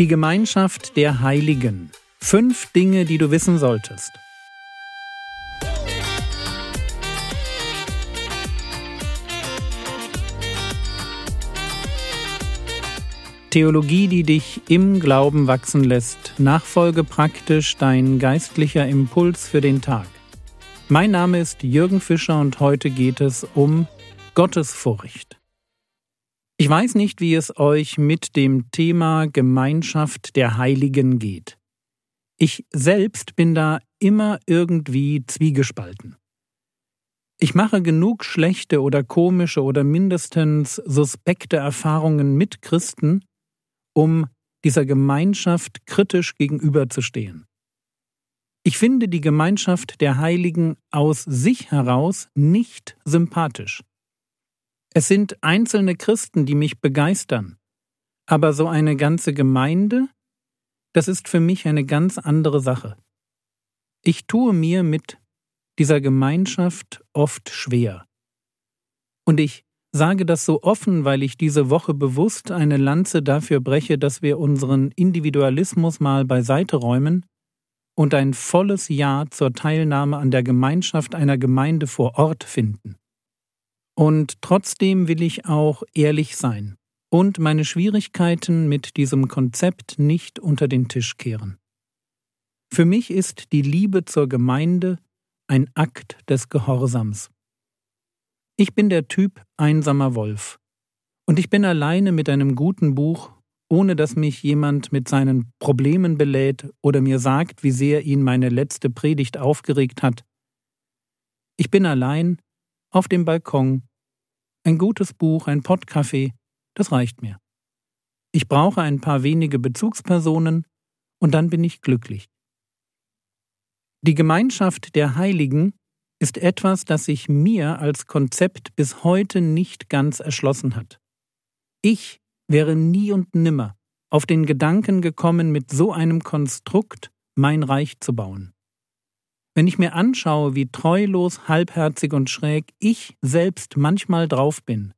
Die Gemeinschaft der Heiligen. Fünf Dinge, die du wissen solltest. Theologie, die dich im Glauben wachsen lässt. Nachfolge praktisch dein geistlicher Impuls für den Tag. Mein Name ist Jürgen Fischer und heute geht es um Gottesfurcht. Ich weiß nicht, wie es euch mit dem Thema Gemeinschaft der Heiligen geht. Ich selbst bin da immer irgendwie zwiegespalten. Ich mache genug schlechte oder komische oder mindestens suspekte Erfahrungen mit Christen, um dieser Gemeinschaft kritisch gegenüberzustehen. Ich finde die Gemeinschaft der Heiligen aus sich heraus nicht sympathisch. Es sind einzelne Christen, die mich begeistern, aber so eine ganze Gemeinde, das ist für mich eine ganz andere Sache. Ich tue mir mit dieser Gemeinschaft oft schwer. Und ich sage das so offen, weil ich diese Woche bewusst eine Lanze dafür breche, dass wir unseren Individualismus mal beiseite räumen und ein volles Ja zur Teilnahme an der Gemeinschaft einer Gemeinde vor Ort finden. Und trotzdem will ich auch ehrlich sein und meine Schwierigkeiten mit diesem Konzept nicht unter den Tisch kehren. Für mich ist die Liebe zur Gemeinde ein Akt des Gehorsams. Ich bin der Typ einsamer Wolf. Und ich bin alleine mit einem guten Buch, ohne dass mich jemand mit seinen Problemen belädt oder mir sagt, wie sehr ihn meine letzte Predigt aufgeregt hat. Ich bin allein auf dem Balkon ein gutes Buch, ein Pottkaffee, das reicht mir. Ich brauche ein paar wenige Bezugspersonen und dann bin ich glücklich. Die Gemeinschaft der Heiligen ist etwas, das sich mir als Konzept bis heute nicht ganz erschlossen hat. Ich wäre nie und nimmer auf den Gedanken gekommen, mit so einem Konstrukt mein Reich zu bauen. Wenn ich mir anschaue, wie treulos, halbherzig und schräg ich selbst manchmal drauf bin,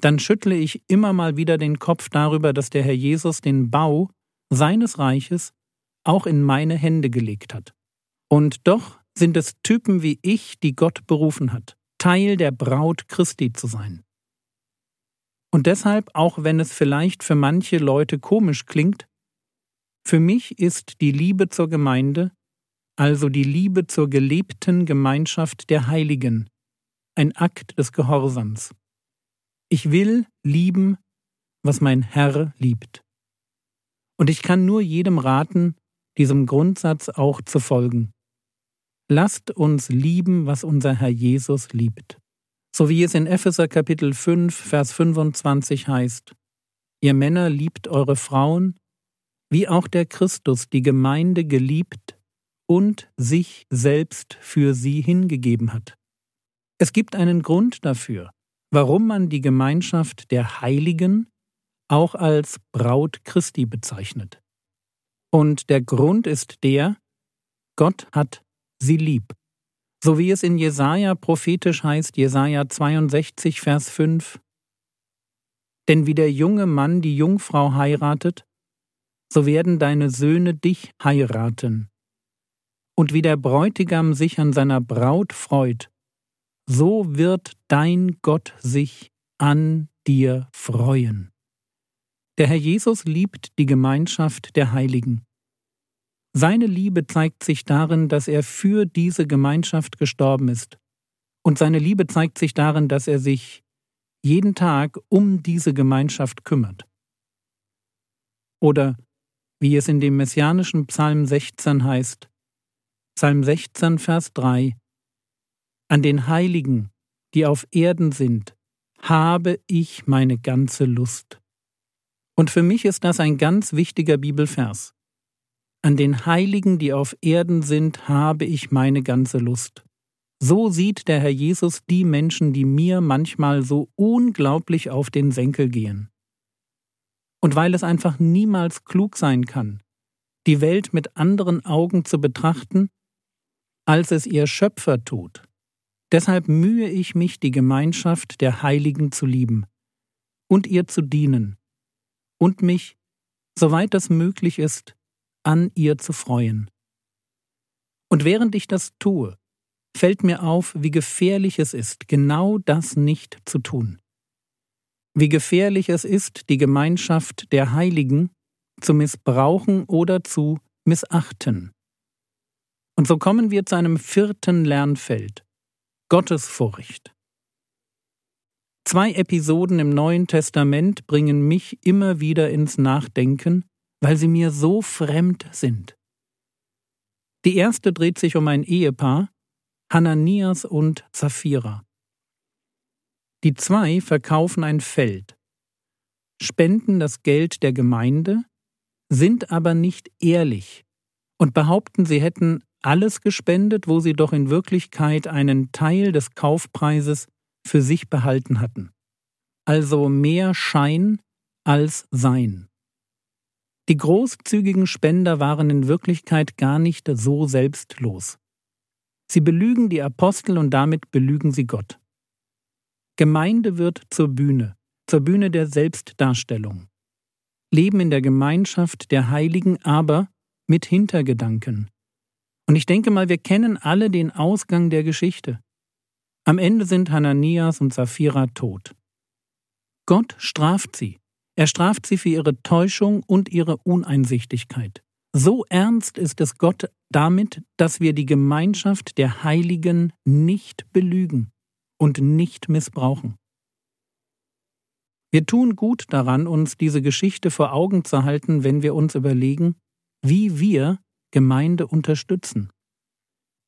dann schüttle ich immer mal wieder den Kopf darüber, dass der Herr Jesus den Bau seines Reiches auch in meine Hände gelegt hat. Und doch sind es Typen wie ich, die Gott berufen hat, Teil der Braut Christi zu sein. Und deshalb, auch wenn es vielleicht für manche Leute komisch klingt, für mich ist die Liebe zur Gemeinde also die Liebe zur gelebten Gemeinschaft der Heiligen, ein Akt des Gehorsams. Ich will lieben, was mein Herr liebt. Und ich kann nur jedem raten, diesem Grundsatz auch zu folgen. Lasst uns lieben, was unser Herr Jesus liebt. So wie es in Epheser Kapitel 5, Vers 25 heißt, Ihr Männer liebt eure Frauen, wie auch der Christus die Gemeinde geliebt und sich selbst für sie hingegeben hat. Es gibt einen Grund dafür, warum man die Gemeinschaft der Heiligen auch als Braut Christi bezeichnet. Und der Grund ist der, Gott hat sie lieb. So wie es in Jesaja prophetisch heißt, Jesaja 62, Vers 5. Denn wie der junge Mann die Jungfrau heiratet, so werden deine Söhne dich heiraten und wie der Bräutigam sich an seiner Braut freut, so wird dein Gott sich an dir freuen. Der Herr Jesus liebt die Gemeinschaft der Heiligen. Seine Liebe zeigt sich darin, dass er für diese Gemeinschaft gestorben ist. Und seine Liebe zeigt sich darin, dass er sich jeden Tag um diese Gemeinschaft kümmert. Oder wie es in dem messianischen Psalm 16 heißt, Psalm 16, Vers 3 An den Heiligen, die auf Erden sind, habe ich meine ganze Lust. Und für mich ist das ein ganz wichtiger Bibelvers. An den Heiligen, die auf Erden sind, habe ich meine ganze Lust. So sieht der Herr Jesus die Menschen, die mir manchmal so unglaublich auf den Senkel gehen. Und weil es einfach niemals klug sein kann, die Welt mit anderen Augen zu betrachten, als es ihr Schöpfer tut. Deshalb mühe ich mich, die Gemeinschaft der Heiligen zu lieben und ihr zu dienen und mich soweit das möglich ist, an ihr zu freuen. Und während ich das tue, fällt mir auf, wie gefährlich es ist, genau das nicht zu tun. Wie gefährlich es ist, die Gemeinschaft der Heiligen zu missbrauchen oder zu missachten. Und so kommen wir zu einem vierten Lernfeld Gottesfurcht. Zwei Episoden im Neuen Testament bringen mich immer wieder ins Nachdenken, weil sie mir so fremd sind. Die erste dreht sich um ein Ehepaar, Hananias und Sapphira. Die zwei verkaufen ein Feld, spenden das Geld der Gemeinde, sind aber nicht ehrlich und behaupten, sie hätten alles gespendet, wo sie doch in Wirklichkeit einen Teil des Kaufpreises für sich behalten hatten. Also mehr Schein als Sein. Die großzügigen Spender waren in Wirklichkeit gar nicht so selbstlos. Sie belügen die Apostel und damit belügen sie Gott. Gemeinde wird zur Bühne, zur Bühne der Selbstdarstellung. Leben in der Gemeinschaft der Heiligen, aber mit Hintergedanken. Und ich denke mal, wir kennen alle den Ausgang der Geschichte. Am Ende sind Hananias und Sapphira tot. Gott straft sie. Er straft sie für ihre Täuschung und ihre Uneinsichtigkeit. So ernst ist es Gott damit, dass wir die Gemeinschaft der Heiligen nicht belügen und nicht missbrauchen. Wir tun gut daran, uns diese Geschichte vor Augen zu halten, wenn wir uns überlegen, wie wir Gemeinde unterstützen.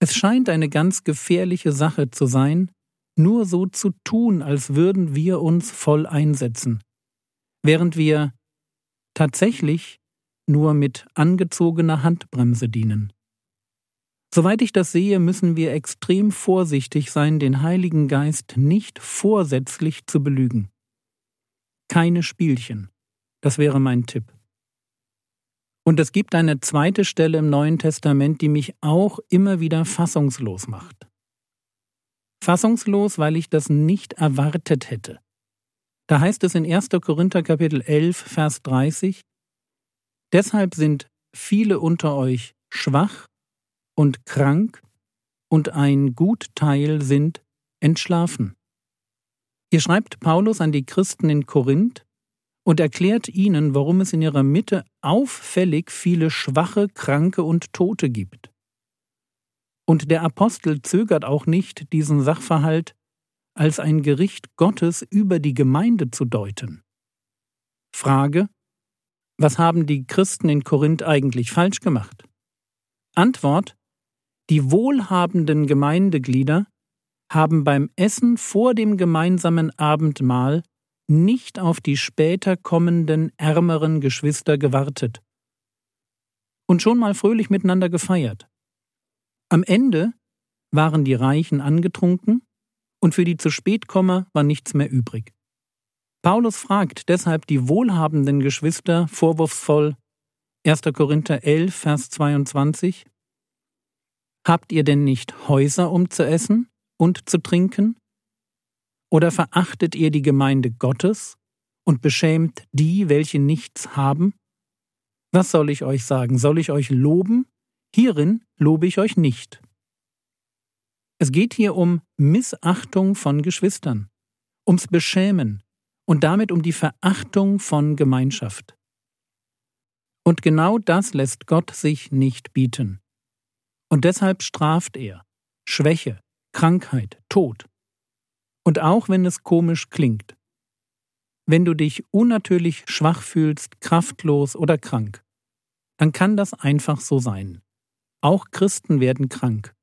Es scheint eine ganz gefährliche Sache zu sein, nur so zu tun, als würden wir uns voll einsetzen, während wir tatsächlich nur mit angezogener Handbremse dienen. Soweit ich das sehe, müssen wir extrem vorsichtig sein, den Heiligen Geist nicht vorsätzlich zu belügen. Keine Spielchen. Das wäre mein Tipp. Und es gibt eine zweite Stelle im Neuen Testament, die mich auch immer wieder fassungslos macht. Fassungslos, weil ich das nicht erwartet hätte. Da heißt es in 1. Korinther Kapitel 11, Vers 30, Deshalb sind viele unter euch schwach und krank und ein Gutteil sind entschlafen. Hier schreibt Paulus an die Christen in Korinth und erklärt ihnen, warum es in ihrer Mitte auffällig viele Schwache, Kranke und Tote gibt. Und der Apostel zögert auch nicht, diesen Sachverhalt als ein Gericht Gottes über die Gemeinde zu deuten. Frage was haben die Christen in Korinth eigentlich falsch gemacht? Antwort Die wohlhabenden Gemeindeglieder haben beim Essen vor dem gemeinsamen Abendmahl nicht auf die später kommenden ärmeren Geschwister gewartet und schon mal fröhlich miteinander gefeiert. Am Ende waren die Reichen angetrunken und für die zu spät Kommer war nichts mehr übrig. Paulus fragt deshalb die wohlhabenden Geschwister vorwurfsvoll 1. Korinther 11, Vers 22 Habt ihr denn nicht Häuser, um zu essen und zu trinken? Oder verachtet ihr die Gemeinde Gottes und beschämt die, welche nichts haben? Was soll ich euch sagen? Soll ich euch loben? Hierin lobe ich euch nicht. Es geht hier um Missachtung von Geschwistern, ums Beschämen, und damit um die Verachtung von Gemeinschaft. Und genau das lässt Gott sich nicht bieten. Und deshalb straft er Schwäche, Krankheit, Tod. Und auch wenn es komisch klingt. Wenn du dich unnatürlich schwach fühlst, kraftlos oder krank, dann kann das einfach so sein. Auch Christen werden krank.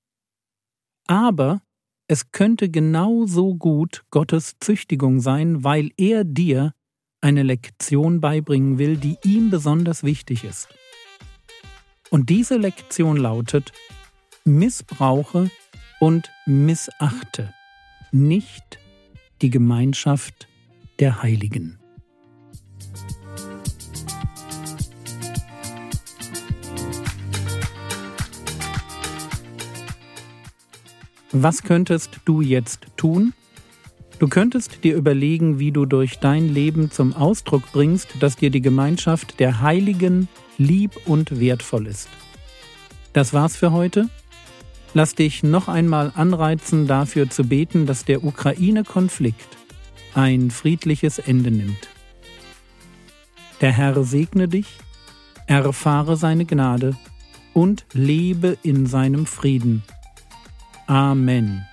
Aber es könnte genauso gut Gottes Züchtigung sein, weil er dir eine Lektion beibringen will, die ihm besonders wichtig ist. Und diese Lektion lautet, missbrauche und missachte nicht die Gemeinschaft der Heiligen. Was könntest du jetzt tun? Du könntest dir überlegen, wie du durch dein Leben zum Ausdruck bringst, dass dir die Gemeinschaft der Heiligen lieb und wertvoll ist. Das war's für heute. Lass dich noch einmal anreizen, dafür zu beten, dass der Ukraine-Konflikt ein friedliches Ende nimmt. Der Herr segne dich, erfahre seine Gnade und lebe in seinem Frieden. Amen.